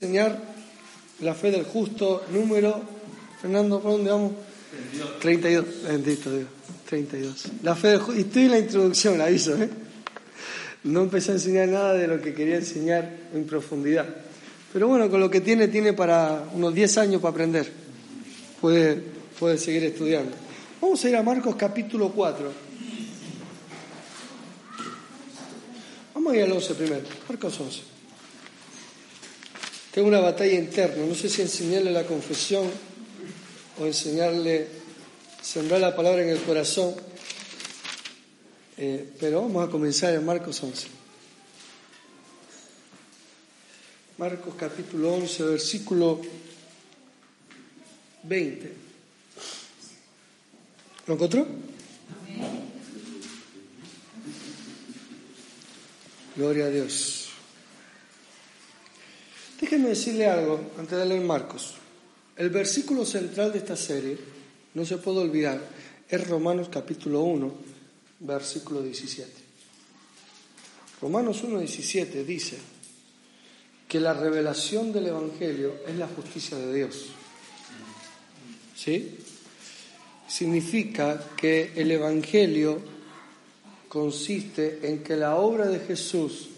enseñar la fe del justo, número, Fernando, ¿por dónde vamos? 32. 32, bendito Dios, 32. La fe del justo, y estoy en la introducción, aviso, ¿eh? No empecé a enseñar nada de lo que quería enseñar en profundidad. Pero bueno, con lo que tiene, tiene para unos 10 años para aprender. Puede, puede seguir estudiando. Vamos a ir a Marcos capítulo 4. Vamos a ir al 11 primero, Marcos 11. Tengo una batalla interna, no sé si enseñarle la confesión o enseñarle, sembrar la palabra en el corazón, eh, pero vamos a comenzar en Marcos 11. Marcos capítulo 11, versículo 20. ¿Lo encontró? Gloria a Dios. Déjenme decirle algo antes de leer Marcos. El versículo central de esta serie, no se puede olvidar, es Romanos capítulo 1, versículo 17. Romanos 1, 17 dice que la revelación del Evangelio es la justicia de Dios. ¿Sí? Significa que el Evangelio consiste en que la obra de Jesús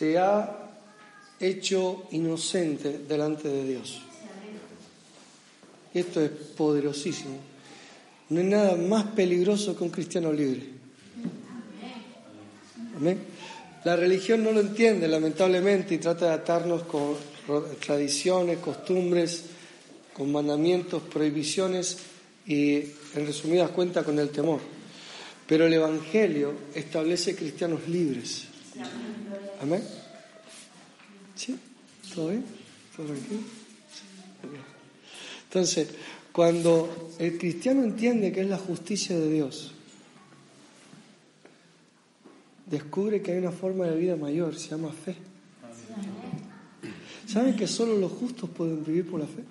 te ha hecho inocente delante de Dios. Esto es poderosísimo. No hay nada más peligroso que un cristiano libre. Amén. La religión no lo entiende, lamentablemente, y trata de atarnos con tradiciones, costumbres, con mandamientos, prohibiciones y, en resumidas cuentas, con el temor. Pero el Evangelio establece cristianos libres. Amén. ¿Sí? ¿Todo bien? ¿Todo tranquilo? Entonces, cuando el cristiano entiende que es la justicia de Dios, descubre que hay una forma de vida mayor, se llama fe. ¿Saben que solo los justos pueden vivir por la fe?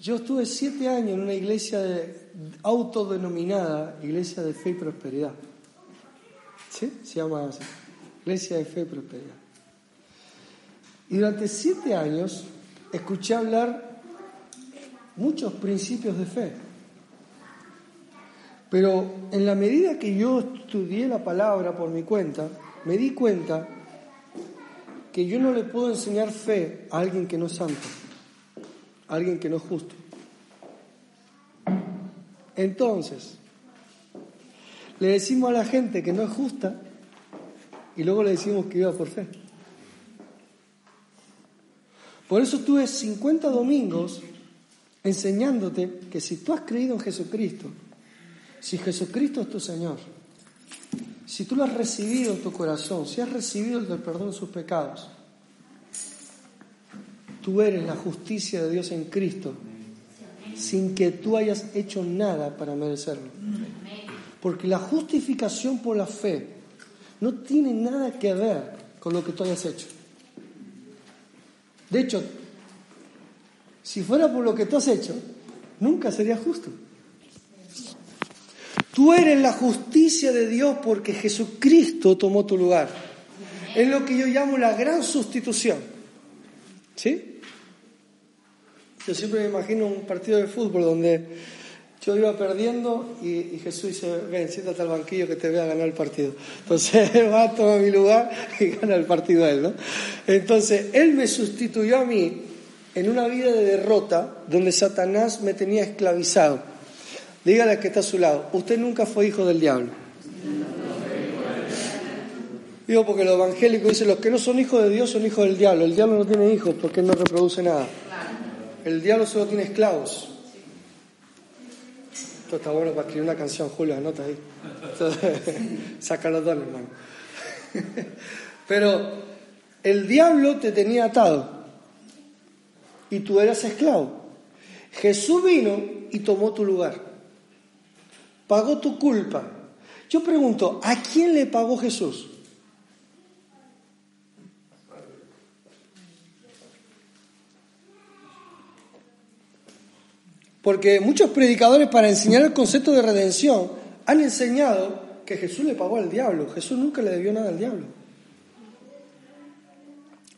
Yo estuve siete años en una iglesia autodenominada Iglesia de Fe y Prosperidad. ¿Sí? Se llama así. Iglesia de Fe y Prosperidad. Y durante siete años escuché hablar muchos principios de fe. Pero en la medida que yo estudié la palabra por mi cuenta, me di cuenta que yo no le puedo enseñar fe a alguien que no es santo, a alguien que no es justo. Entonces, le decimos a la gente que no es justa y luego le decimos que iba por fe. Por eso tuve 50 domingos enseñándote que si tú has creído en Jesucristo, si Jesucristo es tu Señor, si tú lo has recibido en tu corazón, si has recibido el perdón de sus pecados, tú eres la justicia de Dios en Cristo, sin que tú hayas hecho nada para merecerlo. Porque la justificación por la fe no tiene nada que ver con lo que tú hayas hecho. De hecho, si fuera por lo que tú has hecho, nunca sería justo. Tú eres la justicia de Dios porque Jesucristo tomó tu lugar. Es lo que yo llamo la gran sustitución. ¿Sí? Yo siempre me imagino un partido de fútbol donde yo iba perdiendo y, Jesús dice, ven, siéntate al banquillo que te voy a ganar el partido. Entonces va, toma mi lugar y gana el partido a él, ¿no? Entonces él me sustituyó a mí en una vida de derrota donde Satanás me tenía esclavizado. Dígale a que está a su lado, usted nunca fue hijo del diablo. Digo porque los evangélicos dicen, los que no son hijos de Dios son hijos del diablo. El diablo no tiene hijos porque no reproduce nada. El diablo solo tiene esclavos. Esto está bueno para escribir una canción, Julio, anota ahí. saca los dos, hermano. Pero el diablo te tenía atado y tú eras esclavo. Jesús vino y tomó tu lugar. Pagó tu culpa. Yo pregunto, ¿a quién le pagó Jesús? Porque muchos predicadores para enseñar el concepto de redención han enseñado que Jesús le pagó al diablo. Jesús nunca le debió nada al diablo.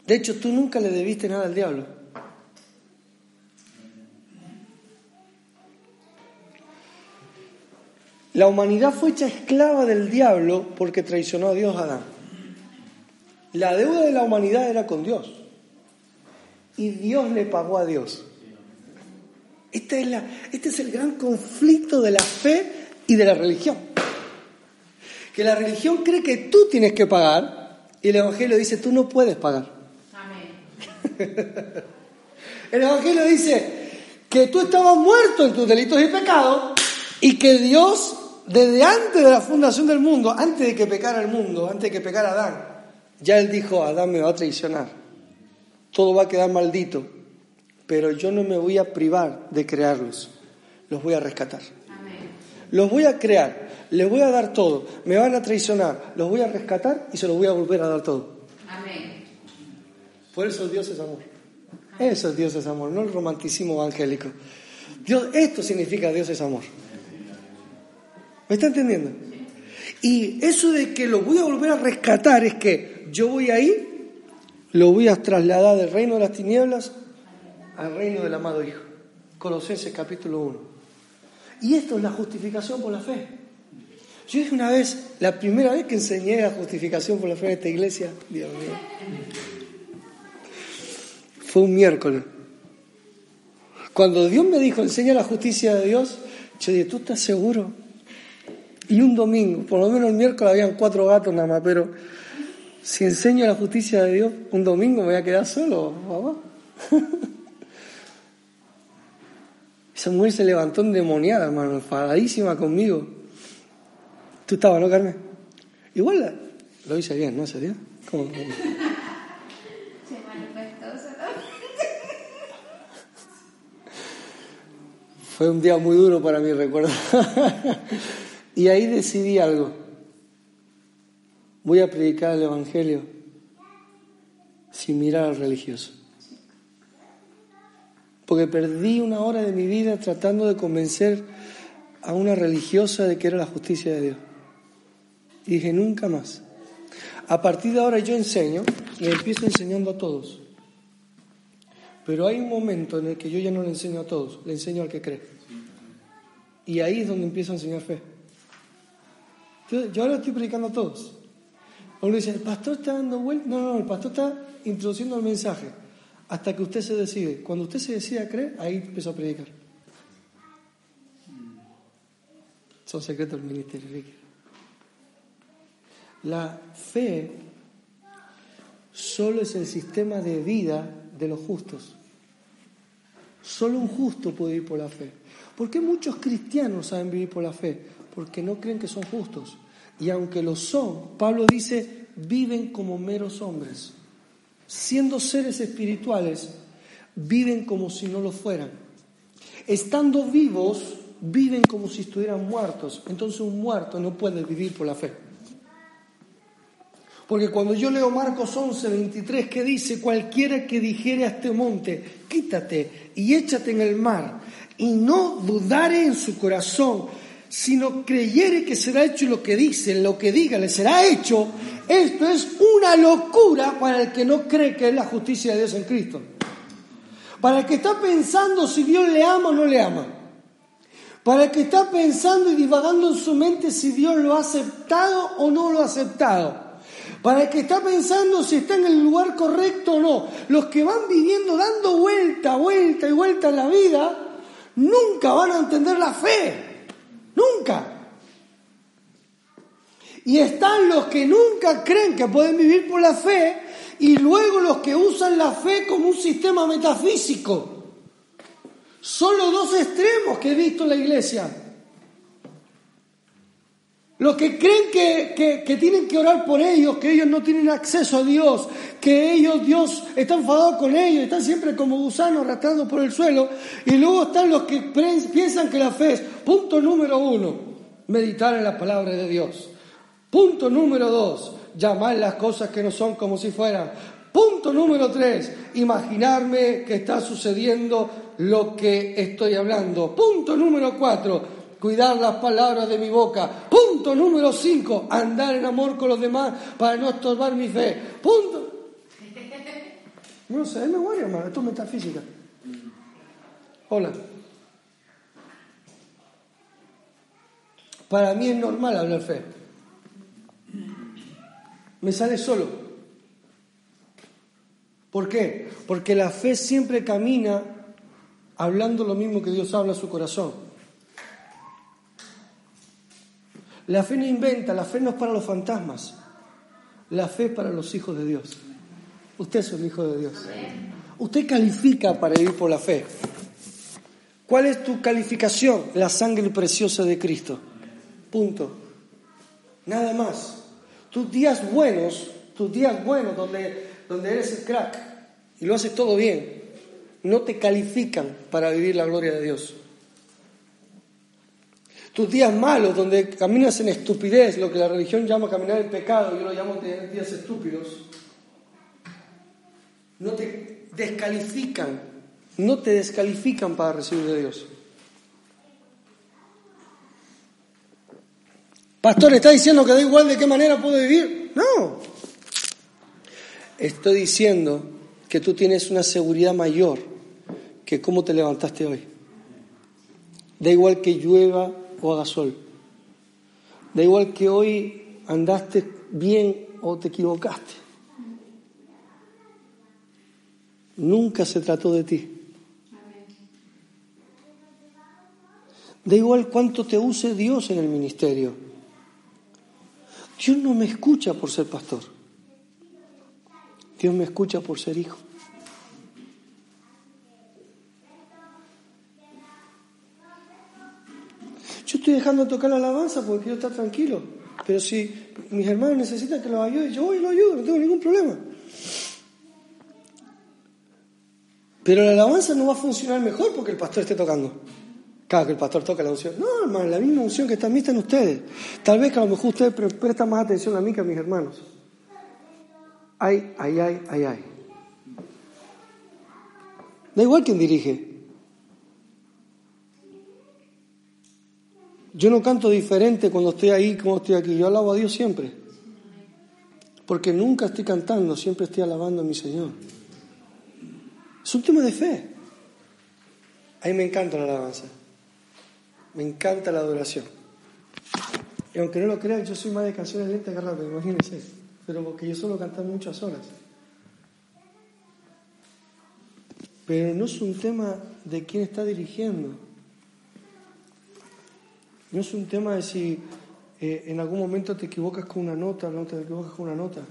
De hecho, tú nunca le debiste nada al diablo. La humanidad fue hecha esclava del diablo porque traicionó a Dios a Adán. La deuda de la humanidad era con Dios. Y Dios le pagó a Dios. Este es, la, este es el gran conflicto de la fe y de la religión. Que la religión cree que tú tienes que pagar y el Evangelio dice tú no puedes pagar. el Evangelio dice que tú estabas muerto en tus delitos y pecados y que Dios desde antes de la fundación del mundo, antes de que pecara el mundo, antes de que pecara Adán, ya él dijo, Adán me va a traicionar, todo va a quedar maldito, pero yo no me voy a privar de crearlos, los voy a rescatar. Los voy a crear, les voy a dar todo, me van a traicionar, los voy a rescatar y se los voy a volver a dar todo. Amén. Por eso Dios es amor. Eso es Dios es amor, no el romanticismo evangélico. Dios, esto significa Dios es amor. ¿Me está entendiendo? Y eso de que lo voy a volver a rescatar es que yo voy ahí, lo voy a trasladar del reino de las tinieblas al reino del amado Hijo. Colosenses capítulo 1. Y esto es la justificación por la fe. Yo dije una vez, la primera vez que enseñé la justificación por la fe en esta iglesia, Dios mío, fue un miércoles. Cuando Dios me dijo, enseña la justicia de Dios, yo dije, ¿tú estás seguro? Y un domingo, por lo menos el miércoles habían cuatro gatos nada más, pero si enseño la justicia de Dios, un domingo me voy a quedar solo, mamá. Esa mujer se levantó endemoniada, hermano, enfadadísima conmigo. Tú estabas, ¿no, Carmen? Igual lo hice bien, ¿no? ¿Sería? ¿Cómo? Se manifestó Fue un día muy duro para mí, recuerdo. Y ahí decidí algo. Voy a predicar el Evangelio sin mirar al religioso. Porque perdí una hora de mi vida tratando de convencer a una religiosa de que era la justicia de Dios. Y dije, nunca más. A partir de ahora yo enseño y empiezo enseñando a todos. Pero hay un momento en el que yo ya no le enseño a todos, le enseño al que cree. Y ahí es donde empiezo a enseñar fe. Yo ahora estoy predicando a todos. Uno dice, el pastor está dando vuelta. No, no, el pastor está introduciendo el mensaje. Hasta que usted se decide. Cuando usted se decide a creer, ahí empezó a predicar. Son secretos del ministerio, La fe solo es el sistema de vida de los justos. Solo un justo puede vivir por la fe. ¿Por qué muchos cristianos saben vivir por la fe? porque no creen que son justos. Y aunque lo son, Pablo dice, viven como meros hombres. Siendo seres espirituales, viven como si no lo fueran. Estando vivos, viven como si estuvieran muertos. Entonces un muerto no puede vivir por la fe. Porque cuando yo leo Marcos 11, 23, que dice, cualquiera que dijere a este monte, quítate y échate en el mar, y no dudare en su corazón, sino creyere que será hecho lo que dice, lo que diga le será hecho, esto es una locura para el que no cree que es la justicia de Dios en Cristo. Para el que está pensando si Dios le ama o no le ama. Para el que está pensando y divagando en su mente si Dios lo ha aceptado o no lo ha aceptado. Para el que está pensando si está en el lugar correcto o no. Los que van viviendo dando vuelta, vuelta y vuelta en la vida, nunca van a entender la fe. Nunca. Y están los que nunca creen que pueden vivir por la fe y luego los que usan la fe como un sistema metafísico. Son los dos extremos que he visto en la iglesia. Los que creen que, que, tienen que orar por ellos, que ellos no tienen acceso a Dios, que ellos, Dios está enfadado con ellos, están siempre como gusanos arrastrando por el suelo. Y luego están los que piensan que la fe es, punto número uno, meditar en la palabra de Dios. Punto número dos, llamar las cosas que no son como si fueran. Punto número tres, imaginarme que está sucediendo lo que estoy hablando. Punto número cuatro, cuidar las palabras de mi boca. Punto número 5, andar en amor con los demás para no estorbar mi fe. Punto. No sé de memoria, hermano, esto es metafísica. Hola. Para mí es normal hablar fe. Me sale solo. ¿Por qué? Porque la fe siempre camina hablando lo mismo que Dios habla a su corazón. La fe no inventa, la fe no es para los fantasmas. La fe es para los hijos de Dios. Usted es un hijo de Dios. Usted califica para vivir por la fe. ¿Cuál es tu calificación? La sangre preciosa de Cristo. Punto. Nada más. Tus días buenos, tus días buenos donde, donde eres el crack y lo haces todo bien, no te califican para vivir la gloria de Dios. Tus días malos, donde caminas en estupidez, lo que la religión llama caminar en pecado, yo lo llamo días estúpidos, no te descalifican, no te descalifican para recibir de Dios. Pastor, ¿está diciendo que da igual de qué manera puedo vivir? No. Estoy diciendo que tú tienes una seguridad mayor que cómo te levantaste hoy. Da igual que llueva o haga sol. Da igual que hoy andaste bien o te equivocaste. Nunca se trató de ti. Da igual cuánto te use Dios en el ministerio. Dios no me escucha por ser pastor. Dios me escucha por ser hijo. Yo estoy dejando de tocar la alabanza porque quiero estar tranquilo. Pero si mis hermanos necesitan que los ayude, yo voy y los ayudo, no tengo ningún problema. Pero la alabanza no va a funcionar mejor porque el pastor esté tocando. Claro que el pastor toca la unción. No, hermano, la misma unción que está en mí está en ustedes. Tal vez que a lo mejor ustedes prestan más atención a mí que a mis hermanos. Ay, ay, ay, ay, ay. Da igual quien dirige. Yo no canto diferente cuando estoy ahí como estoy aquí. Yo alabo a Dios siempre. Porque nunca estoy cantando, siempre estoy alabando a mi Señor. Es un tema de fe. A mí me encanta la alabanza. Me encanta la adoración. Y aunque no lo crean, yo soy más de canciones lentas que rápidas, imagínense. Pero porque yo solo canto muchas horas. Pero no es un tema de quién está dirigiendo. No es un tema de si eh, en algún momento te equivocas con una nota no te equivocas con una nota.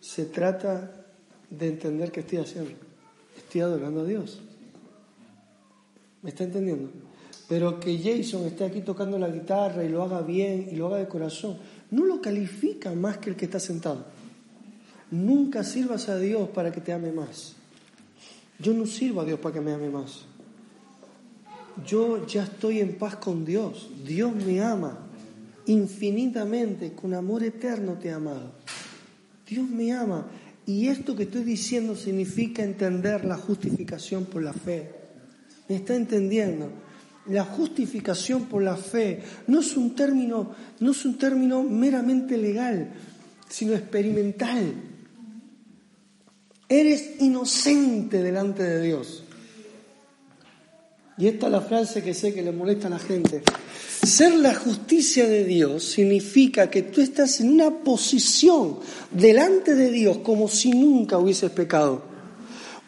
Se trata de entender qué estoy haciendo. Estoy adorando a Dios. ¿Me está entendiendo? Pero que Jason esté aquí tocando la guitarra y lo haga bien y lo haga de corazón, no lo califica más que el que está sentado. Nunca sirvas a Dios para que te ame más. Yo no sirvo a Dios para que me ame más yo ya estoy en paz con Dios. Dios me ama infinitamente, con amor eterno te ha amado. Dios me ama. Y esto que estoy diciendo significa entender la justificación por la fe. ¿Me está entendiendo? La justificación por la fe no es un término, no es un término meramente legal, sino experimental. Eres inocente delante de Dios. Y esta es la frase que sé que le molesta a la gente. Ser la justicia de Dios significa que tú estás en una posición delante de Dios como si nunca hubieses pecado.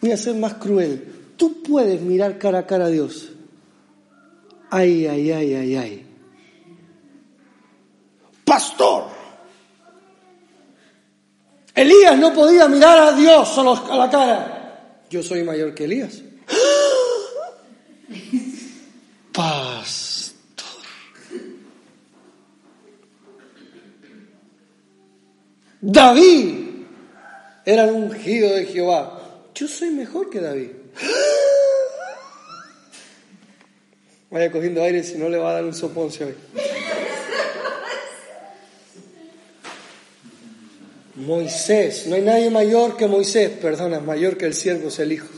Voy a ser más cruel. Tú puedes mirar cara a cara a Dios. Ay, ay, ay, ay, ay. Pastor. Elías no podía mirar a Dios a la cara. Yo soy mayor que Elías. Pastor. David era el ungido de Jehová. Yo soy mejor que David. Vaya cogiendo aire si no le va a dar un soponcio hoy. Moisés, no hay nadie mayor que Moisés, perdona, mayor que el siervo es el hijo.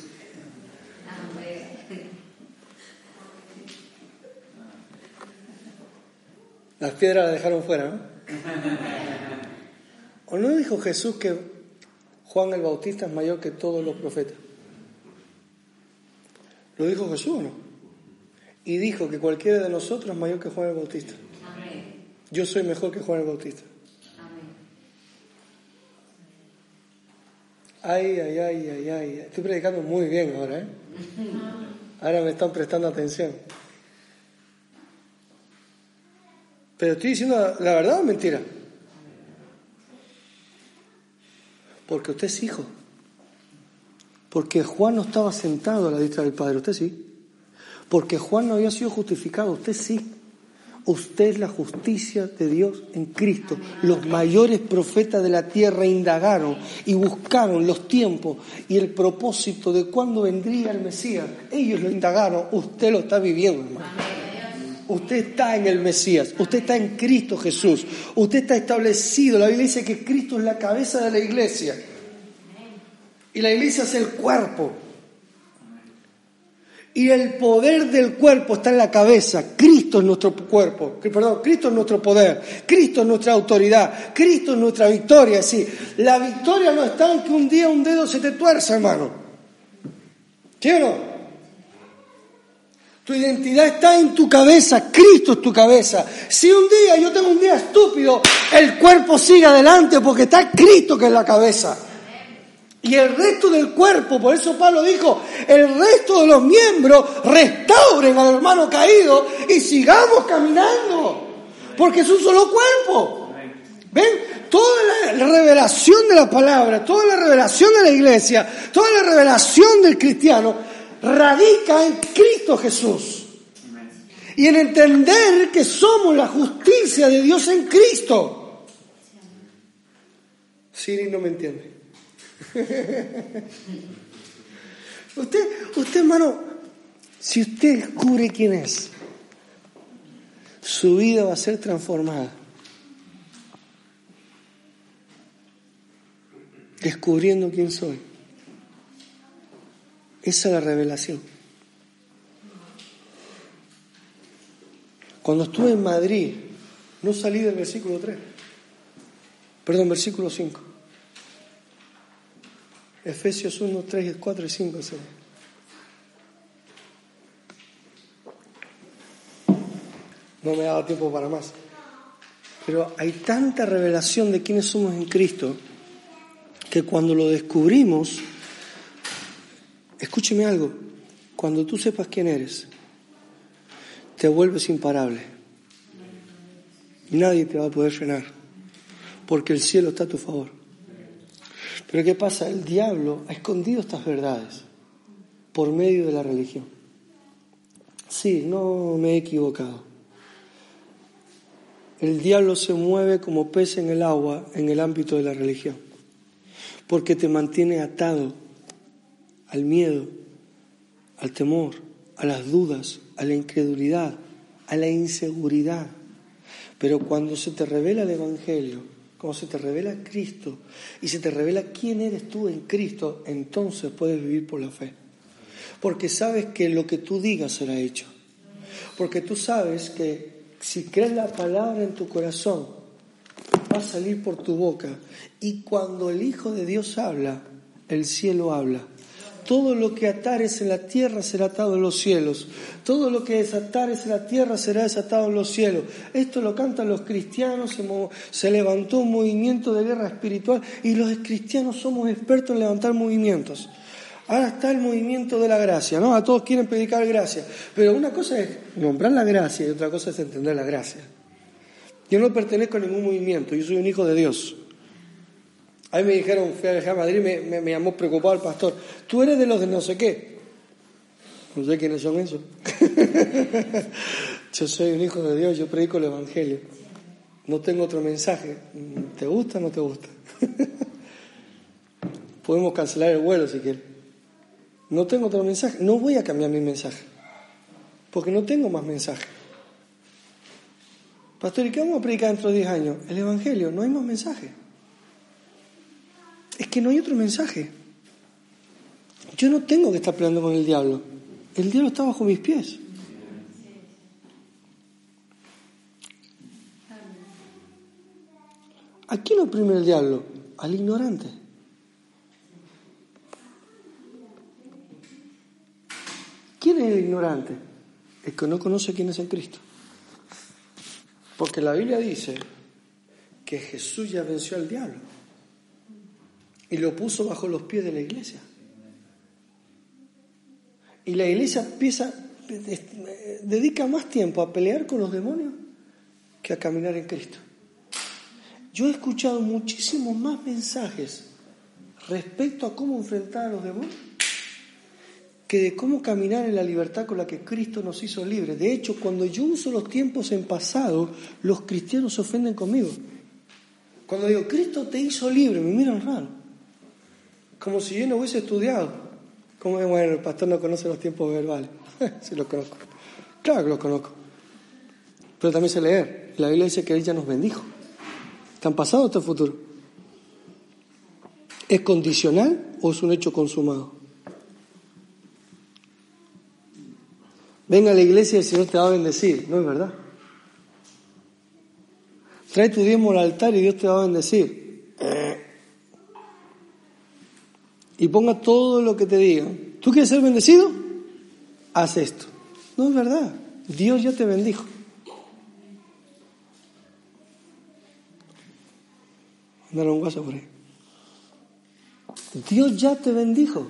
Las piedras las dejaron fuera, ¿no? ¿O no dijo Jesús que Juan el Bautista es mayor que todos los profetas. ¿Lo dijo Jesús o no? Y dijo que cualquiera de nosotros es mayor que Juan el Bautista. Yo soy mejor que Juan el Bautista. Ay, ay, ay, ay, ay. Estoy predicando muy bien ahora, ¿eh? Ahora me están prestando atención. Pero estoy diciendo la verdad o mentira. Porque usted es hijo. Porque Juan no estaba sentado a la diestra del Padre, usted sí. Porque Juan no había sido justificado, usted sí. Usted es la justicia de Dios en Cristo. Los mayores profetas de la tierra indagaron y buscaron los tiempos y el propósito de cuándo vendría el Mesías. Ellos lo indagaron, usted lo está viviendo, hermano. Usted está en el Mesías, usted está en Cristo Jesús, usted está establecido. La Biblia dice que Cristo es la cabeza de la iglesia y la iglesia es el cuerpo. Y el poder del cuerpo está en la cabeza. Cristo es nuestro cuerpo, perdón, Cristo es nuestro poder, Cristo es nuestra autoridad, Cristo es nuestra victoria. Sí, la victoria no está en que un día un dedo se te tuerza, hermano. ¿Sí o no? Tu identidad está en tu cabeza, Cristo es tu cabeza. Si un día yo tengo un día estúpido, el cuerpo sigue adelante porque está Cristo que es la cabeza. Y el resto del cuerpo, por eso Pablo dijo, el resto de los miembros restauren al hermano caído y sigamos caminando, porque es un solo cuerpo. ¿Ven? Toda la revelación de la palabra, toda la revelación de la iglesia, toda la revelación del cristiano radica en Cristo Jesús. Y en entender que somos la justicia de Dios en Cristo. Siri no me entiende. usted, usted, hermano, si usted descubre quién es, su vida va a ser transformada. Descubriendo quién soy. Esa es la revelación. Cuando estuve en Madrid, no salí del versículo 3, perdón, versículo 5. Efesios 1, 3, 4 y 5. No me dado tiempo para más. Pero hay tanta revelación de quiénes somos en Cristo que cuando lo descubrimos, escúcheme algo, cuando tú sepas quién eres, te vuelves imparable. Nadie te va a poder frenar, porque el cielo está a tu favor. Pero ¿qué pasa? El diablo ha escondido estas verdades por medio de la religión. Sí, no me he equivocado. El diablo se mueve como pez en el agua en el ámbito de la religión, porque te mantiene atado al miedo, al temor, a las dudas, a la incredulidad, a la inseguridad. Pero cuando se te revela el Evangelio, como se te revela Cristo y se te revela quién eres tú en Cristo, entonces puedes vivir por la fe. Porque sabes que lo que tú digas será hecho. Porque tú sabes que si crees la palabra en tu corazón, va a salir por tu boca. Y cuando el Hijo de Dios habla, el cielo habla. Todo lo que atares en la tierra será atado en los cielos. Todo lo que desatares en la tierra será desatado en los cielos. Esto lo cantan los cristianos. Se, levantó un movimiento de guerra espiritual y los cristianos somos expertos en levantar movimientos. Ahora está el movimiento de la gracia, ¿no? A todos quieren predicar gracia. Pero una cosa es nombrar la gracia y otra cosa es entender la gracia. Yo no pertenezco a ningún movimiento, yo soy un hijo de Dios. A mí me dijeron, fui a a Madrid, me, me, llamó preocupado el pastor, tú eres de los de no sé qué. No sé quiénes son esos. yo soy un hijo de Dios, yo predico el Evangelio. No tengo otro mensaje. ¿Te gusta o no te gusta? Podemos cancelar el vuelo si quieres. No tengo otro mensaje. No voy a cambiar mi mensaje. Porque no tengo más mensaje. Pastor, ¿y qué vamos a predicar dentro de 10 años? El Evangelio, no hay más mensaje es que no hay otro mensaje. Yo no tengo que estar peleando con el diablo. El diablo está bajo mis pies. ¿A quién oprime el diablo? Al ignorante. ¿Quién es el ignorante? El que no conoce quién es el Cristo. Porque la Biblia dice que Jesús ya venció al diablo y lo puso bajo los pies de la iglesia. Y la iglesia empieza, dedica más tiempo a pelear con los demonios que a caminar en Cristo. Yo he escuchado muchísimos más mensajes respecto a cómo enfrentar a los demonios que de cómo caminar en la libertad con la que Cristo nos hizo libres. De hecho, cuando yo uso los tiempos en pasado, los cristianos se ofenden conmigo. Cuando digo, Cristo te hizo libre, me miran raro. Como si yo no hubiese estudiado. Como bueno, el pastor no conoce los tiempos verbales. sí los conozco. Claro que los conozco. Pero también sé leer. La Biblia dice que ella nos bendijo. ¿Está en pasado o está en futuro? ¿Es condicional o es un hecho consumado? Venga a la iglesia y el Señor te va a bendecir. No es verdad. Trae tu diezmo al altar y Dios te va a bendecir. Y ponga todo lo que te diga. ¿Tú quieres ser bendecido? Haz esto. No es verdad. Dios ya te bendijo. Andar un guaso por ahí. Dios ya te bendijo.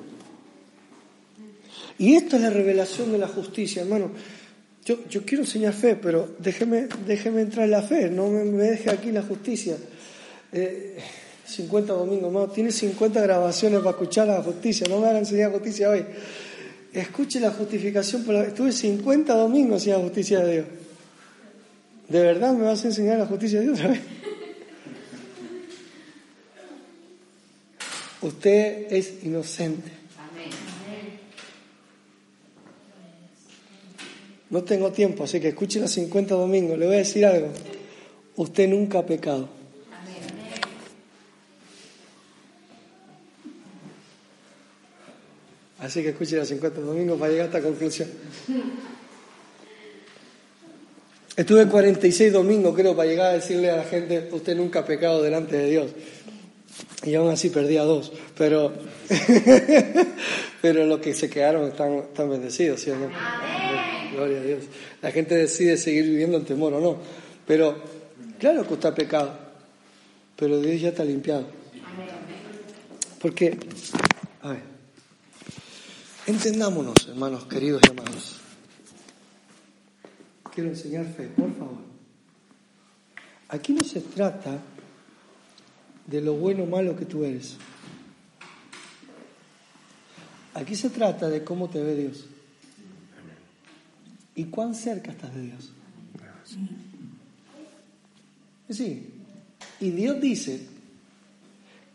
Y esta es la revelación de la justicia, hermano. Yo, yo quiero enseñar fe, pero déjeme, déjeme entrar en la fe, no me, deje aquí la justicia. 50 eh, domingos más, tiene 50 grabaciones para escuchar la justicia, no me van a enseñar justicia hoy. Escuche la justificación, por la... estuve 50 domingos sin la justicia de Dios. ¿De verdad me vas a enseñar la justicia de Dios otra vez? Usted es inocente. No tengo tiempo, así que escuche los 50 domingos. Le voy a decir algo. Usted nunca ha pecado. Así que escuche los 50 domingos para llegar a esta conclusión. Estuve 46 domingos, creo, para llegar a decirle a la gente, usted nunca ha pecado delante de Dios. Y aún así perdí a dos. Pero, pero los que se quedaron están, están bendecidos, ¿sí o no? Gloria a Dios. La gente decide seguir viviendo en temor o no. Pero claro que está pecado, pero Dios ya está limpiado. Porque, a ver, entendámonos, hermanos queridos y amados. Quiero enseñar fe, por favor. Aquí no se trata de lo bueno o malo que tú eres. Aquí se trata de cómo te ve Dios. ¿Y cuán cerca estás de Dios? Sí. Y Dios dice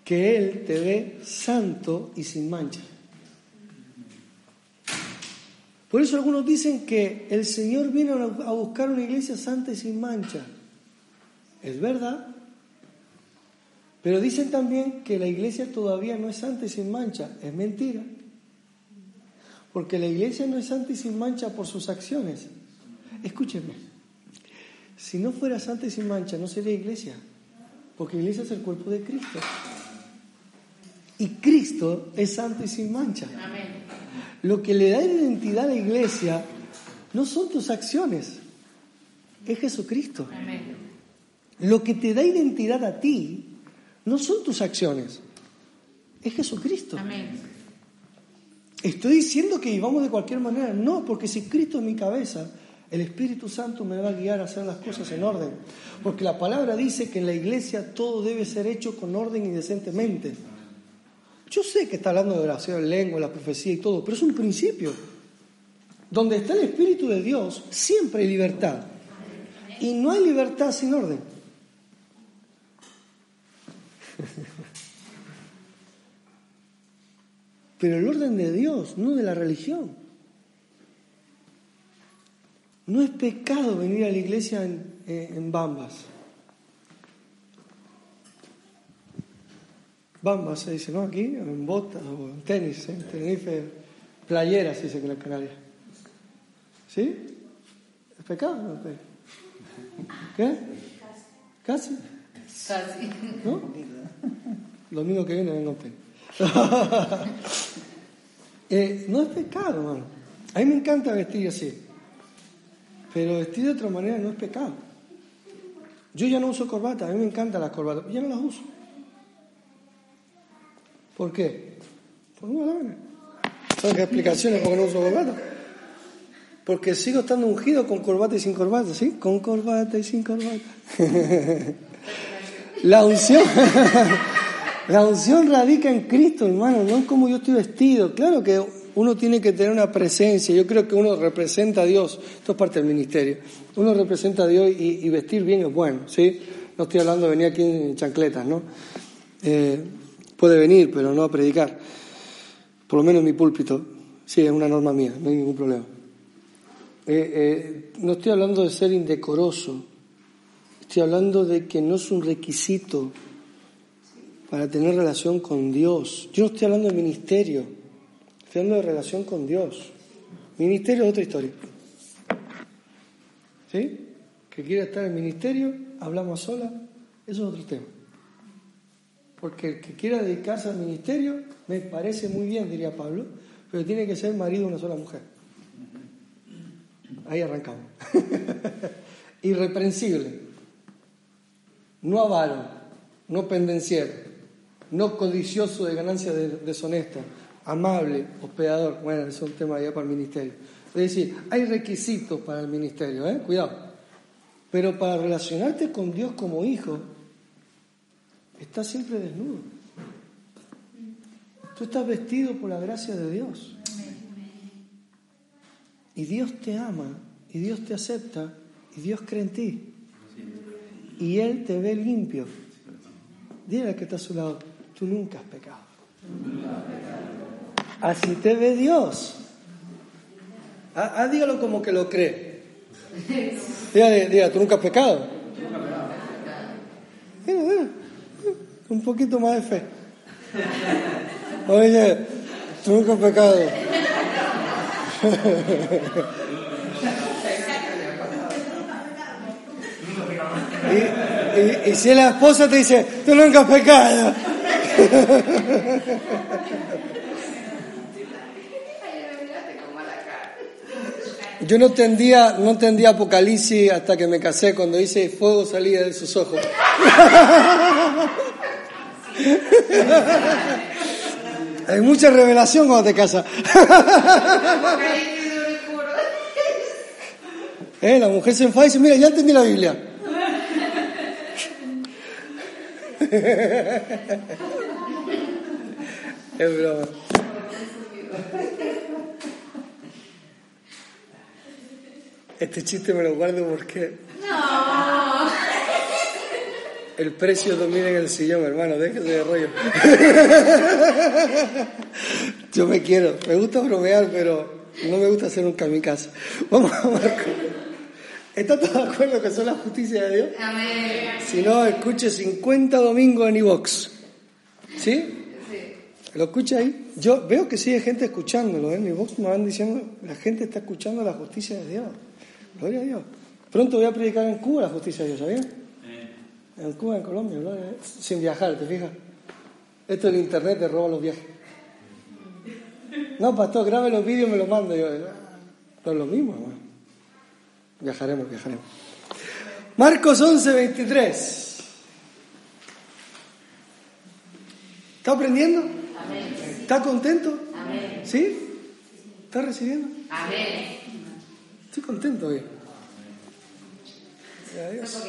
que Él te ve santo y sin mancha. Por eso algunos dicen que el Señor vino a buscar una iglesia santa y sin mancha. Es verdad. Pero dicen también que la iglesia todavía no es santa y sin mancha. Es mentira. Porque la iglesia no es santa y sin mancha por sus acciones. Escúcheme, si no fuera santa y sin mancha, no sería iglesia. Porque iglesia es el cuerpo de Cristo. Y Cristo es santo y sin mancha. Lo que le da identidad a la iglesia no son tus acciones, es Jesucristo. Lo que te da identidad a ti no son tus acciones, es Jesucristo. Estoy diciendo que vivamos de cualquier manera. No, porque si Cristo es mi cabeza, el Espíritu Santo me va a guiar a hacer las cosas en orden. Porque la palabra dice que en la iglesia todo debe ser hecho con orden y decentemente. Yo sé que está hablando de oración en lengua, la profecía y todo, pero es un principio. Donde está el Espíritu de Dios, siempre hay libertad. Y no hay libertad sin orden. pero el orden de Dios, no de la religión. No es pecado venir a la iglesia en, bambas. Bambas se dice, ¿no? Aquí, en botas o en tenis, en Tenerife, playeras se dice que en la Canaria. ¿Sí? ¿Es pecado no ¿Qué? ¿Casi? Casi. ¿No? Domingo que viene vengo a. Eh, no es pecado, hermano. A mí me encanta vestir así, pero vestir de otra manera no es pecado. Yo ya no uso corbata, a mí me encantan las corbatas, ya no las uso. ¿Por qué? Por una lana. ¿Sabes qué explicaciones por qué no uso corbata? Porque sigo estando ungido con corbata y sin corbata, ¿sí? Con corbata y sin corbata. La unción, la unción radica en Cristo, hermano, no es como yo estoy vestido. Claro que uno tiene que tener una presencia. Yo creo que uno representa a Dios. Esto es parte del ministerio. Uno representa a Dios y, vestir bien es bueno, ¿sí? No estoy hablando de venir aquí en chancletas, ¿no? Eh, puede venir, pero no a predicar. Por lo menos en mi púlpito. Sí, es una norma mía, no hay ningún problema. Eh, eh, no estoy hablando de ser indecoroso. Estoy hablando de que no es un requisito para tener relación con Dios. Yo no estoy hablando de ministerio. Estoy hablando de relación con Dios. Ministerio es otra historia. ¿Sí? Que quiera estar en ministerio, hablamos sola, eso es otro tema. Porque el que quiera dedicarse al ministerio, me parece muy bien, diría Pablo, pero tiene que ser marido de una sola mujer. Ahí arrancamos. Irreprensible. No avaro, no pendenciero, no codicioso de ganancias deshonestas, amable, hospedador. Bueno, eso es un tema ya para el ministerio. Es decir, hay requisitos para el ministerio, ¿eh? Cuidado. Pero para relacionarte con Dios como hijo, estás siempre desnudo. Tú estás vestido por la gracia de Dios. Y Dios te ama, y Dios te acepta, y Dios cree en ti. Y Él te ve limpio. Dile al que está a su lado, tú nunca has pecado. Así te ve Dios. Ah, ah dígalo como que lo cree. Dígale, dígale, tú nunca has pecado. Un poquito más de fe. Oye, nunca pecado. y, y, si la esposa te dice, tú nunca has pecado. Yo no entendía, no entendía Apocalipsis hasta que me casé, cuando dice fuego salía de sus ojos. Hay mucha revelación cuando te casas. eh, la mujer se enfada y dice, mira, ya entendí la Biblia. es broma. Este chiste me lo guardo porque... No. El precio domina en el sillón, hermano, déjese de rollo. Yo me quiero, me gusta bromear, pero no me gusta hacer un kamikaze. Vamos a Marco. ¿Está todo de acuerdo que son la justicia de Dios? Amén. Si no, escuche 50 domingos en iVox. ¿Sí? Sí. ¿Lo escucha ahí? Yo veo que sigue gente escuchándolo. ¿eh? En iVox me van diciendo, la gente está escuchando la justicia de Dios. Gloria a Dios. Pronto voy a predicar en Cuba la justicia de Dios, ¿sabías? En Cuba, en Colombia, sin viajar, ¿te fijas? Esto el internet te roba los viajes. No, pastor, grabe los vídeos y me los manda. Yo, no es lo mismo, hermano. Viajaremos, viajaremos. Marcos 11, 23. ¿Está aprendiendo? Amén. ¿Está contento? Amén. ¿Sí? ¿Está recibiendo? Amén. Estoy contento hoy. Adiós.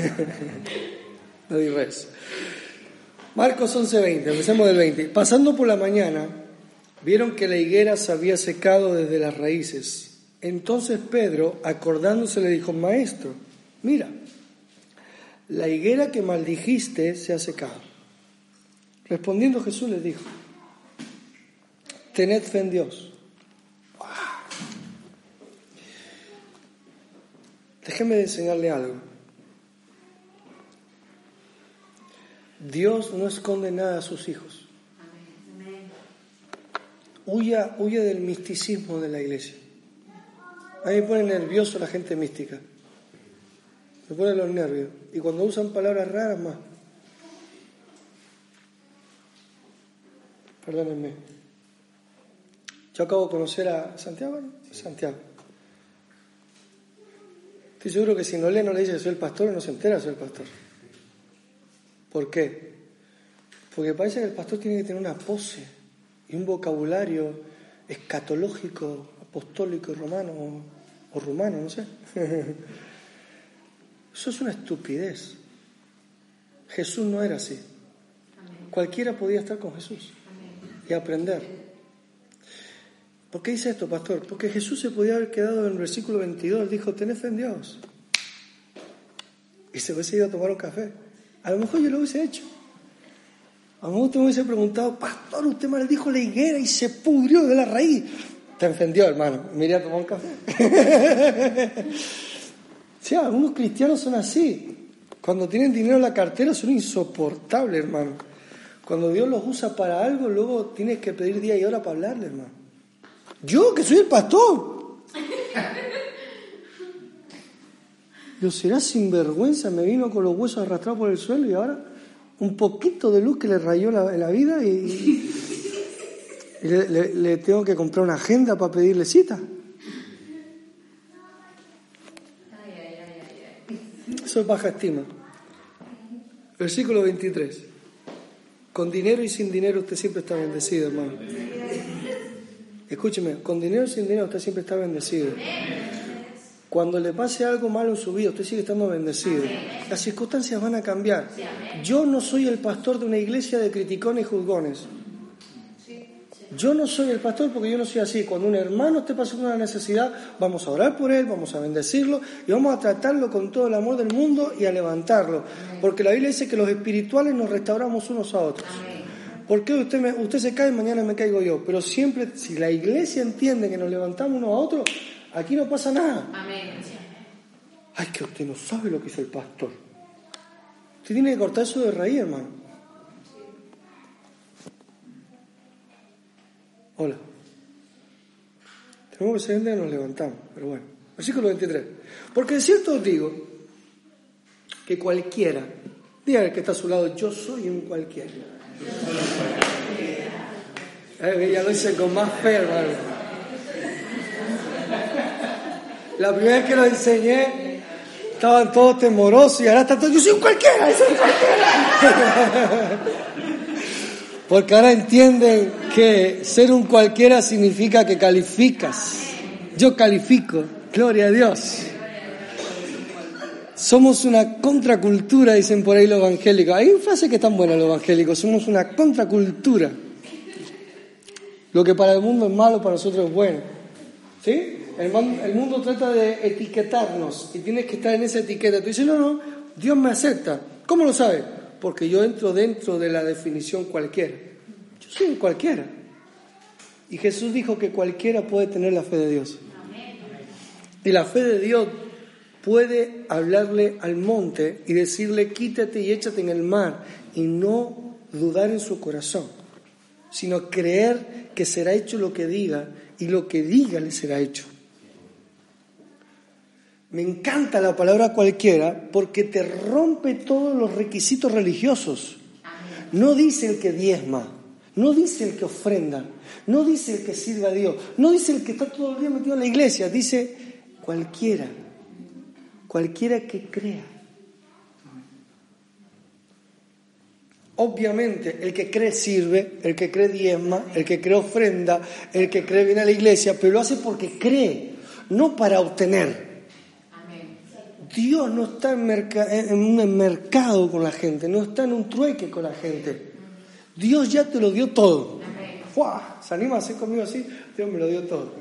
no digas. Marcos 11:20, empecemos del 20. Pasando por la mañana, vieron que la higuera se había secado desde las raíces. Entonces Pedro, acordándose, le dijo, Maestro, mira, la higuera que maldijiste se ha secado. Respondiendo Jesús les dijo, tened fe en Dios. Déjeme enseñarle algo. Dios no esconde nada a sus hijos. Huya, huya del misticismo de la iglesia. A mí me pone nervioso la gente mística. Me pone los nervios. Y cuando usan palabras raras más. perdónenme. Yo acabo de conocer a Santiago, Santiago. Estoy seguro que si no lee, no le dice que soy el pastor, no se entera que soy el pastor. ¿Por qué? Porque parece que el pastor tiene que tener una pose y un vocabulario escatológico, apostólico, romano o, rumano, no sé. Eso es una estupidez. Jesús no era así. Cualquiera podía estar con Jesús y aprender. ¿Por qué dice esto, pastor? Porque Jesús se podía haber quedado en el versículo 22, dijo, tened fe. Y se hubiese ido a tomar un café. A lo mejor yo lo hubiese hecho. A lo mejor usted me hubiese preguntado, pastor, usted me dijo la higuera y se pudrió de la raíz. Te encendió, hermano. Me iría a tomar un café. sí, algunos cristianos son así. Cuando tienen dinero en la cartera son insoportables, hermano. Cuando Dios los usa para algo, luego tienes que pedir día y hora para hablarle, hermano. Yo, que soy el pastor. Yo será sinvergüenza, me vino con los huesos arrastrados por el suelo y ahora un poquito de luz que le rayó la, la vida y, le, tengo que comprar una agenda para pedirle cita. Eso es baja estima. Versículo 23. Con dinero y sin dinero usted siempre está bendecido, hermano. Escúcheme, con dinero y sin dinero usted siempre está bendecido. Cuando le pase algo malo en su vida, usted sigue estando bendecido. Las circunstancias van a cambiar. Yo no soy el pastor de una iglesia de criticones y juzgones. Yo no soy el pastor porque yo no soy así. Cuando un hermano esté pasando una necesidad, vamos a orar por él, vamos a bendecirlo y vamos a tratarlo con todo el amor del mundo y a levantarlo. Porque la Biblia dice que los espirituales nos restauramos unos a otros. ¿Por qué usted, me, usted se cae y mañana me caigo yo? Pero siempre, si la iglesia entiende que nos levantamos unos a otros, Aquí no pasa nada. Amén. Ay, que usted no sabe lo que hizo el pastor. Usted tiene que cortar eso de raíz, hermano. Hola. Tenemos que ser que nos levantamos, pero bueno. Versículo 23. Porque de cierto os digo que cualquiera, dígale que está a su lado, yo soy un cualquiera. Eh, ya lo hice con más fe, hermano. La primera vez que lo enseñé, estaban todos temorosos y ahora están todos, yo soy un cualquiera, yo soy un cualquiera. Porque ahora entienden que ser un cualquiera significa que calificas. Yo califico, gloria a Dios. Somos una contracultura, dicen por ahí los evangélicos. Hay una frase que es tan buena los evangélicos, somos una contracultura. Lo que para el mundo es malo, para nosotros es bueno. ¿Sí? El, mundo trata de etiquetarnos y tienes que estar en esa etiqueta. Tú dices, no, no, Dios me acepta. ¿Cómo lo sabes? Porque yo entro dentro de la definición cualquiera. Yo soy cualquiera. Y Jesús dijo que cualquiera puede tener la fe de Dios. Y la fe de Dios puede hablarle al monte y decirle quítate y échate en el mar y no dudar en su corazón, sino creer que será hecho lo que diga y lo que diga le será hecho. Me encanta la palabra cualquiera porque te rompe todos los requisitos religiosos. No dice el que diezma, no dice el que ofrenda, no dice el que sirve a Dios, no dice el que está todo el día metido en la iglesia, dice cualquiera, cualquiera que crea. Obviamente, el que cree sirve, el que cree diezma, el que cree ofrenda, el que cree viene a la iglesia, pero lo hace porque cree, no para obtener. Dios no está en, un mercado con la gente, no está en un trueque con la gente. Dios ya te lo dio todo. ¿Se anima a hacer conmigo así? Dios me lo dio todo.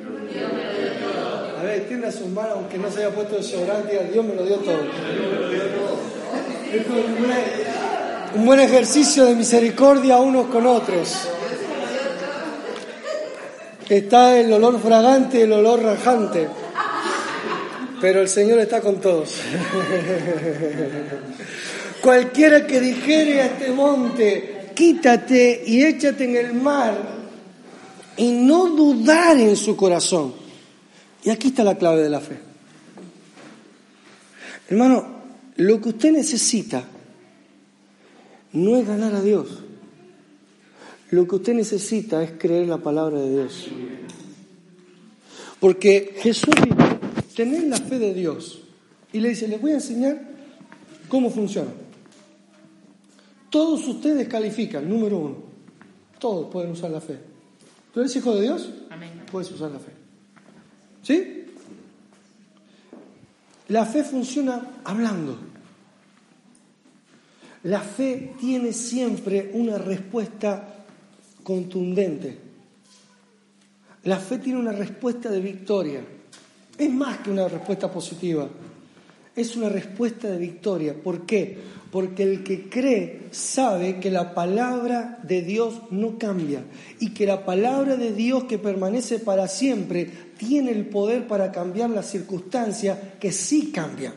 A ver, tienda a manos, aunque no se haya puesto desodorante, Dios me lo dio todo. Un buen ejercicio de misericordia unos con otros. Está el olor fragante el olor rajante. Pero el Señor está con todos. Cualquiera que dijere a este monte, quítate y échate en el mar, y no dudar en su corazón. Y aquí está la clave de la fe. Hermano, lo que usted necesita no es ganar a Dios. Lo que usted necesita es creer la palabra de Dios. Porque Jesús dijo, tener la fe de Dios. Y le dice, les voy a enseñar cómo funciona. Todos ustedes califican, número uno. Todos pueden usar la fe. ¿Tú eres hijo de Dios? Amén. Puedes usar la fe. ¿Sí? La fe funciona hablando. La fe tiene siempre una respuesta contundente. La fe tiene una respuesta de victoria. Es más que una respuesta positiva. Es una respuesta de victoria. ¿Por qué? Porque el que cree sabe que la palabra de Dios no cambia y que la palabra de Dios que permanece para siempre tiene el poder para cambiar las circunstancias que sí cambian.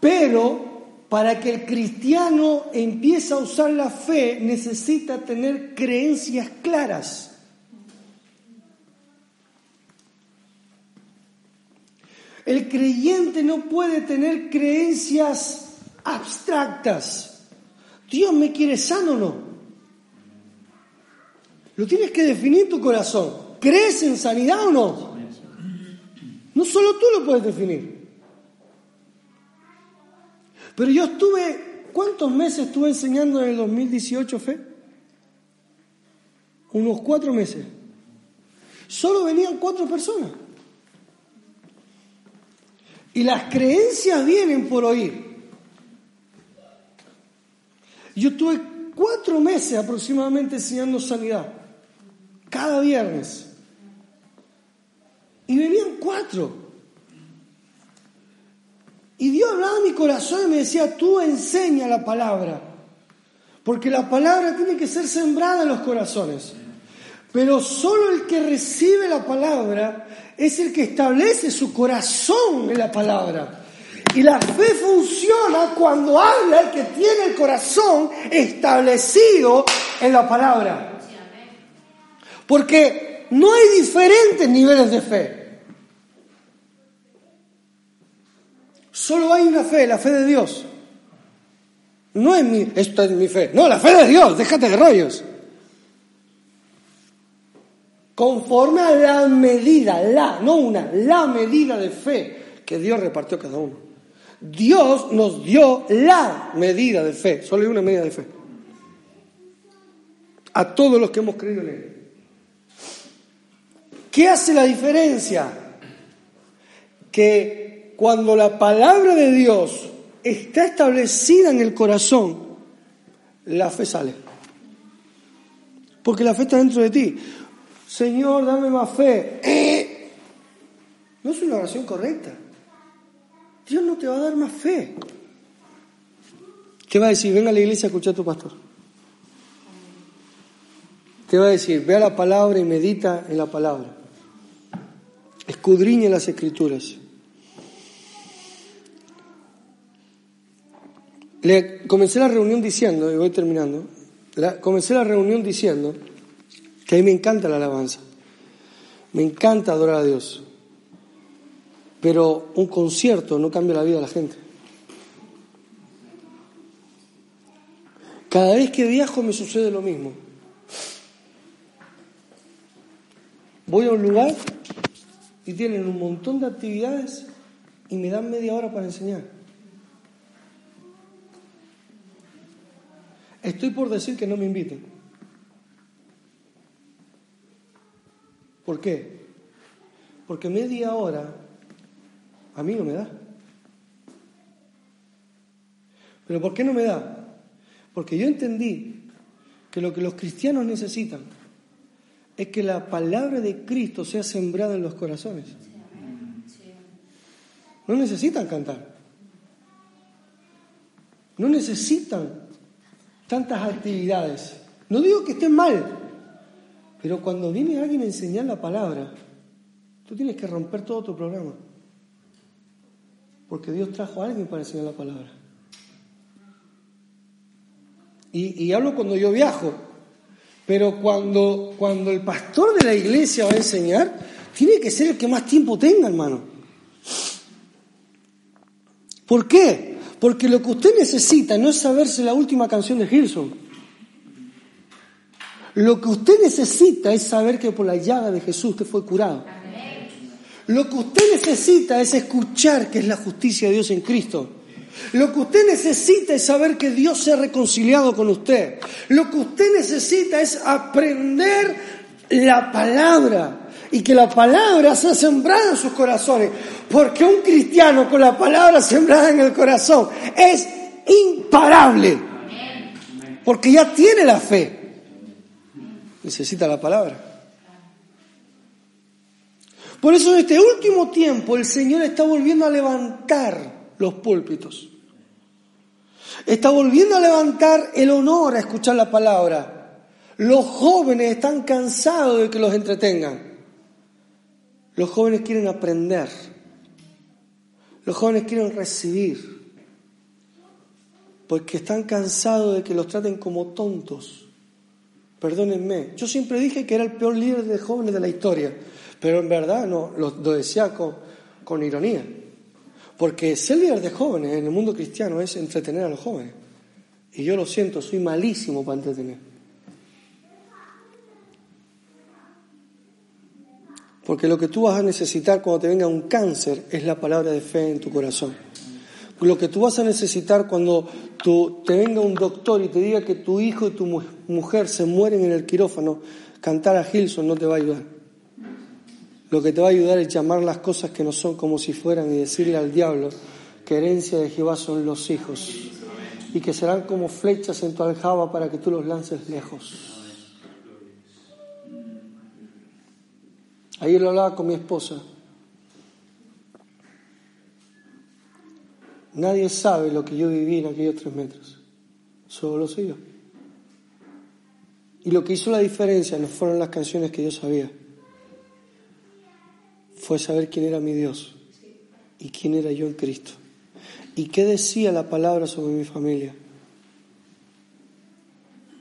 Pero para que el cristiano empiece a usar la fe necesita tener creencias claras. El creyente no puede tener creencias abstractas. Dios me quiere sano o no. Lo tienes que definir tu corazón. ¿Crees en sanidad o no? No solo tú lo puedes definir. Pero yo estuve, ¿cuántos meses estuve enseñando en el 2018 fe? Unos cuatro meses. Solo venían cuatro personas. Y las creencias vienen por oír. Yo estuve cuatro meses aproximadamente enseñando sanidad, cada viernes. Y venían cuatro. Y Dios hablaba en mi corazón y me decía, tú enseña la palabra, porque la palabra tiene que ser sembrada en los corazones. Pero solo el que recibe la palabra es el que establece su corazón en la palabra. Y la fe funciona cuando habla el que tiene el corazón establecido en la palabra. Porque no hay diferentes niveles de fe. Solo hay una fe, la fe de Dios. No es mi, esto es mi fe. No, la fe de Dios, déjate de rollos. Conforme a la medida, la, no una, la medida de fe que Dios repartió a cada uno. Dios nos dio la medida de fe, solo hay una medida de fe. A todos los que hemos creído en Él. ¿Qué hace la diferencia? Que cuando la palabra de Dios está establecida en el corazón, la fe sale. Porque la fe está dentro de ti. Señor, dame más fe. Eh, no es una oración correcta. Dios no te va a dar más fe. ¿Qué va a decir? Venga a la iglesia a escuchar a tu pastor. ¿Qué va a decir? Ve a la palabra y medita en la palabra. Escudriñe las escrituras. Comencé la reunión diciendo, y voy terminando, comencé la reunión diciendo que a mí me encanta la alabanza, me encanta adorar a Dios, pero un concierto no cambia la vida de la gente. Cada vez que viajo me sucede lo mismo. Voy a un lugar y tienen un montón de actividades y me dan media hora para enseñar. Estoy por decir que no me inviten. ¿Por qué? Porque media hora a mí no me da. ¿Pero por qué no me da? Porque yo entendí que lo que los cristianos necesitan es que la palabra de Cristo sea sembrada en los corazones. No necesitan cantar. No necesitan tantas actividades. No digo que estén mal, pero cuando viene alguien a enseñar la palabra, tú tienes que romper todo tu programa. Porque Dios trajo a alguien para enseñar la palabra. Y, hablo cuando yo viajo, pero cuando, cuando el pastor de la iglesia va a enseñar, tiene que ser el que más tiempo tenga, hermano. ¿Por qué? Porque lo que usted necesita no es saberse la última canción de Hilson. Lo que usted necesita es saber que por la llaga de Jesús usted fue curado. Lo que usted necesita es escuchar que es la justicia de Dios en Cristo. Lo que usted necesita es saber que Dios se ha reconciliado con usted. Lo que usted necesita es aprender la palabra y que la palabra sea sembrada en sus corazones. Porque un cristiano con la palabra sembrada en el corazón es imparable. Porque ya tiene la fe. Necesita la palabra. Por eso en este último tiempo el Señor está volviendo a levantar los púlpitos. Está volviendo a levantar el honor a escuchar la palabra. Los jóvenes están cansados de que los entretengan. Los jóvenes quieren aprender. Los jóvenes quieren recibir. Porque están cansados de que los traten como tontos. Perdónenme. Yo siempre dije que era el peor líder de jóvenes de la historia. Pero en verdad no, lo, decía con, ironía. Porque ser líder de jóvenes en el mundo cristiano es entretener a los jóvenes. Y yo lo siento, soy malísimo para entretener. Porque lo que tú vas a necesitar cuando te venga un cáncer es la palabra de fe en tu corazón. Lo que tú vas a necesitar cuando te venga un doctor y te diga que tu hijo y tu mujer se mueren en el quirófano, cantar a Gilson no te va a ayudar. Lo que te va a ayudar es llamar las cosas que no son como si fueran y decirle al diablo que herencia de Jehová son los hijos y que serán como flechas en tu aljaba para que tú los lances lejos. Ayer lo hablaba con mi esposa. Nadie sabe lo que yo viví en aquellos tres metros. Solo lo sé yo. Y lo que hizo la diferencia no fueron las canciones que yo sabía fue saber quién era mi Dios y quién era yo en Cristo. ¿Y qué decía la palabra sobre mi familia?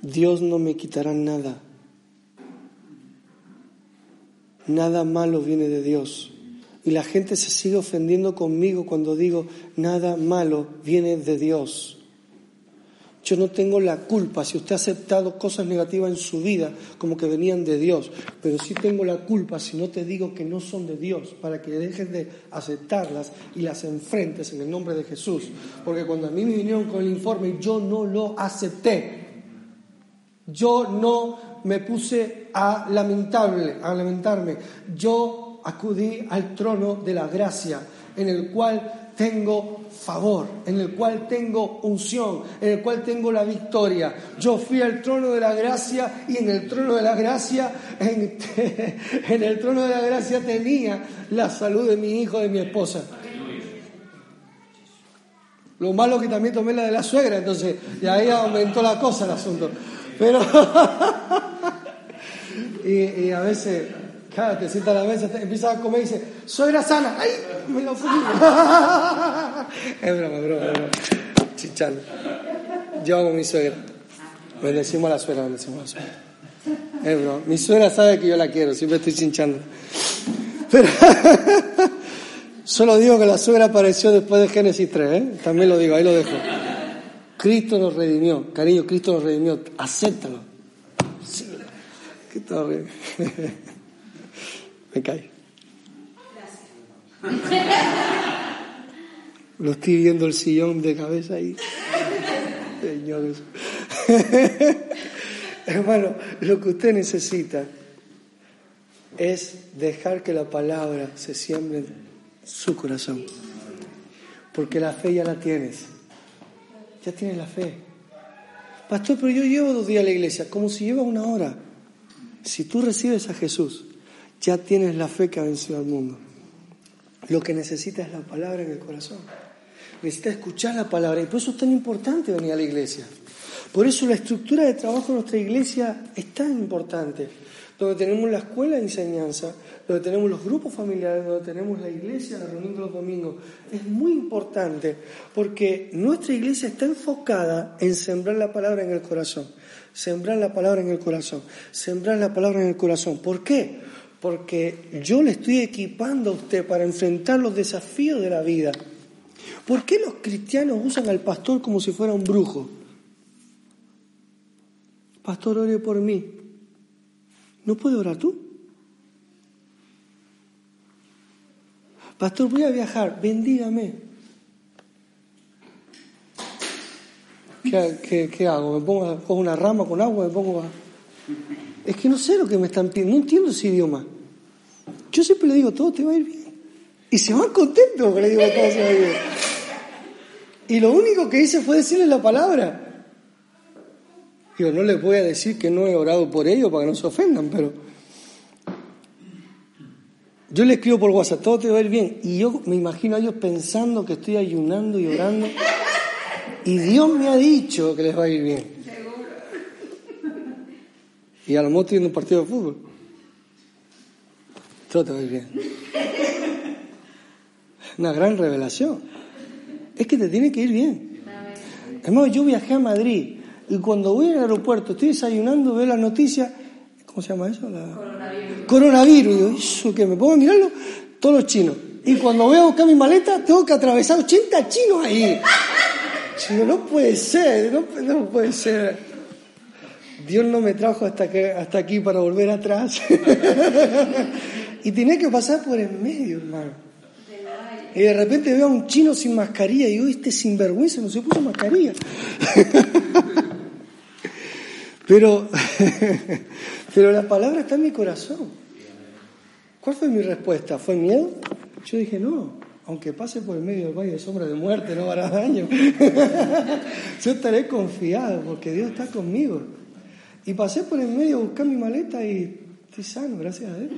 Dios no me quitará nada. Nada malo viene de Dios. Y la gente se sigue ofendiendo conmigo cuando digo, nada malo viene de Dios. Yo no tengo la culpa si usted ha aceptado cosas negativas en su vida como que venían de Dios, pero sí tengo la culpa si no te digo que no son de Dios, para que dejes de aceptarlas y las enfrentes en el nombre de Jesús. Porque cuando a mí me vinieron con el informe, yo no lo acepté. Yo no me puse a lamentable, a lamentarme. Yo acudí al trono de la gracia, en el cual tengo favor, en el cual tengo unción, en el cual tengo la victoria. Yo fui al trono de la gracia y en el trono de la gracia, en, el trono de la gracia tenía la salud de mi hijo, de mi esposa. Lo malo que también tomé la de la suegra, entonces, y ahí aumentó la cosa el asunto. Pero, y a veces Claro, te sienta a la mesa, empiezas a comer y dice, suegra sana, ¡ay! Me lo fui. es broma, broma, broma. Yo hago mi suegra. Bendecimos a la suegra, bendecimos a la suegra. Es broma. Mi suegra sabe que yo la quiero, siempre estoy chinchando. Solo digo que la suegra apareció después de Génesis 3, ¿eh? También lo digo, ahí lo dejo. Cristo nos redimió, cariño, Cristo nos redimió, acéptalo. Cristo nos redimió. Me cae. Gracias. Lo estoy viendo el sillón de cabeza ahí. Señor Hermano, lo que usted necesita es dejar que la palabra se siembre en su corazón. Porque la fe ya la tienes. Ya tienes la fe. Pastor, pero yo llevo dos días a la iglesia, como si lleva una hora. Si tú recibes a Jesús, ya tienes la fe que ha vencido al mundo. Lo que necesitas es la palabra en el corazón. Necesitas escuchar la palabra. Y por eso es tan importante venir a la iglesia. Por eso la estructura de trabajo de nuestra iglesia es tan importante. Donde tenemos la escuela de enseñanza, donde tenemos los grupos familiares, donde tenemos la iglesia, la reunión de los domingos. Es muy importante porque nuestra iglesia está enfocada en sembrar la palabra en el corazón. Sembrar la palabra en el corazón. Sembrar la palabra en el corazón. ¿Por qué? Porque yo le estoy equipando a usted para enfrentar los desafíos de la vida. ¿Por qué los cristianos usan al pastor como si fuera un brujo? Pastor, ore por mí. ¿No puede orar tú? Pastor, voy a viajar, bendígame. ¿Qué, hago? ¿Me pongo cojo una rama con agua? ¿Me pongo a... Es que no sé lo que me están pidiendo, no entiendo ese idioma. Yo siempre le digo, todo te va a ir bien. Y se van contentos porque le digo, todo se va a ir bien. Y lo único que hice fue decirle la palabra. Digo, no les voy a decir que no he orado por ellos para que no se ofendan, pero yo le escribo por WhatsApp, todo te va a ir bien. Y yo me imagino a ellos pensando que estoy ayunando y orando. Y Dios me ha dicho que les va a ir bien. Y a lo mejor tienen un partido de fútbol. Todo te va a ir bien. Una gran revelación. Es que te tiene que ir bien. Además, yo viajé a Madrid y cuando voy al aeropuerto, estoy desayunando, veo las noticias. ¿Cómo se llama eso? Coronavirus. Coronavirus. Y yo, ¿eso que me pongo a mirarlo? Todos los chinos. Y cuando voy a buscar mi maleta, tengo que atravesar 80 chinos ahí. No puede ser, no, no puede ser. Dios no me trajo hasta, que, hasta aquí para volver atrás. y tenía que pasar por en medio, hermano. Y de repente veo a un chino sin mascarilla y digo, este sinvergüenza no se puso mascarilla. pero, pero la palabra está en mi corazón. ¿Cuál fue mi respuesta? ¿Fue miedo? Yo dije, no, aunque pase por el medio del valle de sombra de muerte, no hará daño. Yo estaré confiado porque Dios está conmigo. Y pasé por el medio a buscar mi maleta y estoy sano, gracias a Dios.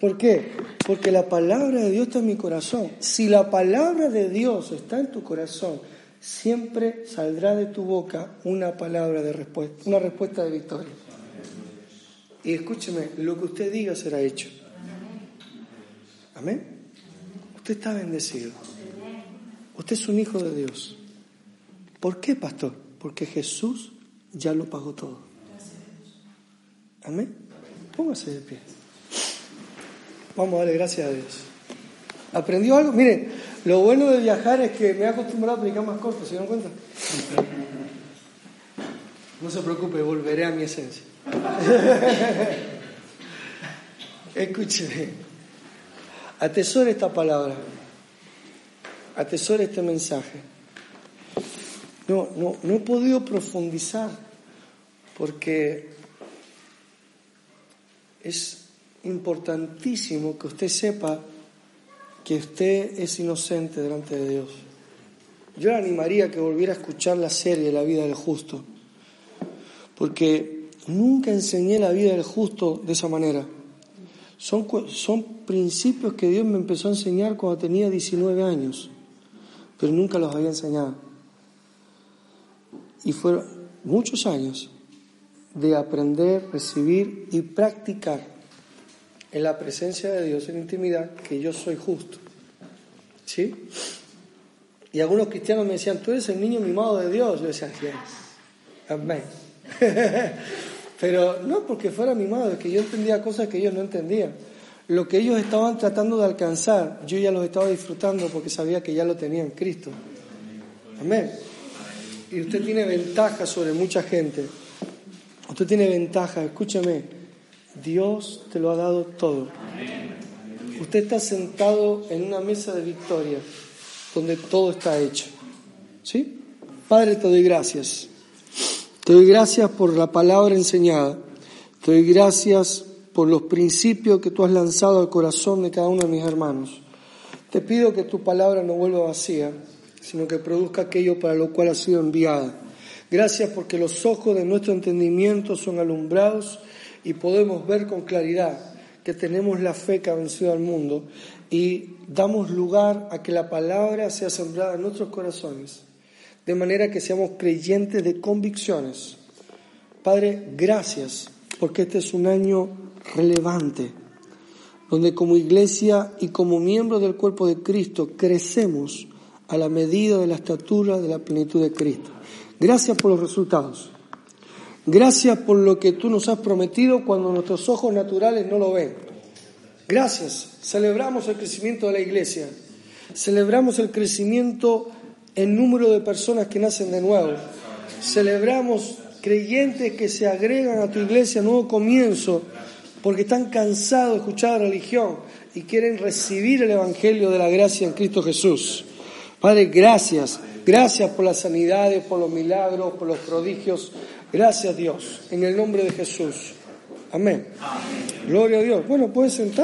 ¿Por qué? Porque la palabra de Dios está en mi corazón. Si la palabra de Dios está en tu corazón, siempre saldrá de tu boca una palabra de respuesta, una respuesta de victoria. Y escúcheme, lo que usted diga será hecho. Amén. Usted está bendecido. Usted es un hijo de Dios. ¿Por qué, pastor? Porque Jesús ya lo pagó todo. Amén. Póngase de pie. Vamos a darle gracias a Dios. ¿Aprendió algo? Mire, lo bueno de viajar es que me he acostumbrado a predicar más corto, ¿se dan cuenta? No se preocupe, volveré a mi esencia. Escúcheme. Atesore esta palabra. Atesore este mensaje. No, no, no he podido profundizar porque es importantísimo que usted sepa que usted es inocente delante de Dios. Yo le animaría a que volviera a escuchar la serie La vida del justo, porque nunca enseñé la vida del justo de esa manera. Son, son principios que Dios me empezó a enseñar cuando tenía 19 años, pero nunca los había enseñado. Y fueron muchos años de aprender, recibir y practicar en la presencia de Dios, en intimidad, que yo soy justo. ¿Sí? Y algunos cristianos me decían, tú eres el niño mimado de Dios. Yo decía, yes, amén. Pero no porque fuera mi madre, que yo entendía cosas que ellos no entendían. Lo que ellos estaban tratando de alcanzar, yo ya los estaba disfrutando porque sabía que ya lo tenía en Cristo. Amén. Y usted tiene ventaja sobre mucha gente. Usted tiene ventaja, escúchame. Dios te lo ha dado todo. Usted está sentado en una mesa de victoria donde todo está hecho. ¿Sí? Padre, te doy gracias. Te doy gracias por la palabra enseñada. Te doy gracias por los principios que tú has lanzado al corazón de cada uno de mis hermanos. Te pido que tu palabra no vuelva vacía, sino que produzca aquello para lo cual ha sido enviada. Gracias porque los ojos de nuestro entendimiento son alumbrados y podemos ver con claridad que tenemos la fe que ha vencido al mundo y damos lugar a que la palabra sea sembrada en nuestros corazones de manera que seamos creyentes de convicciones. Padre, gracias, porque este es un año relevante, donde como iglesia y como miembro del cuerpo de Cristo crecemos a la medida de la estatura de la plenitud de Cristo. Gracias por los resultados. Gracias por lo que tú nos has prometido cuando nuestros ojos naturales no lo ven. Gracias. Celebramos el crecimiento de la iglesia Celebramos el crecimiento en número de personas que nacen de nuevo. Celebramos creyentes que se agregan a tu iglesia, nuevo comienzo, porque están cansados de escuchar la religión y quieren recibir el Evangelio de la gracia en Cristo Jesús. Padre, gracias. Gracias por las sanidades, por los milagros, por los prodigios. Gracias Dios, en el nombre de Jesús. Amén. Gloria a Dios. Bueno, puedes sentar.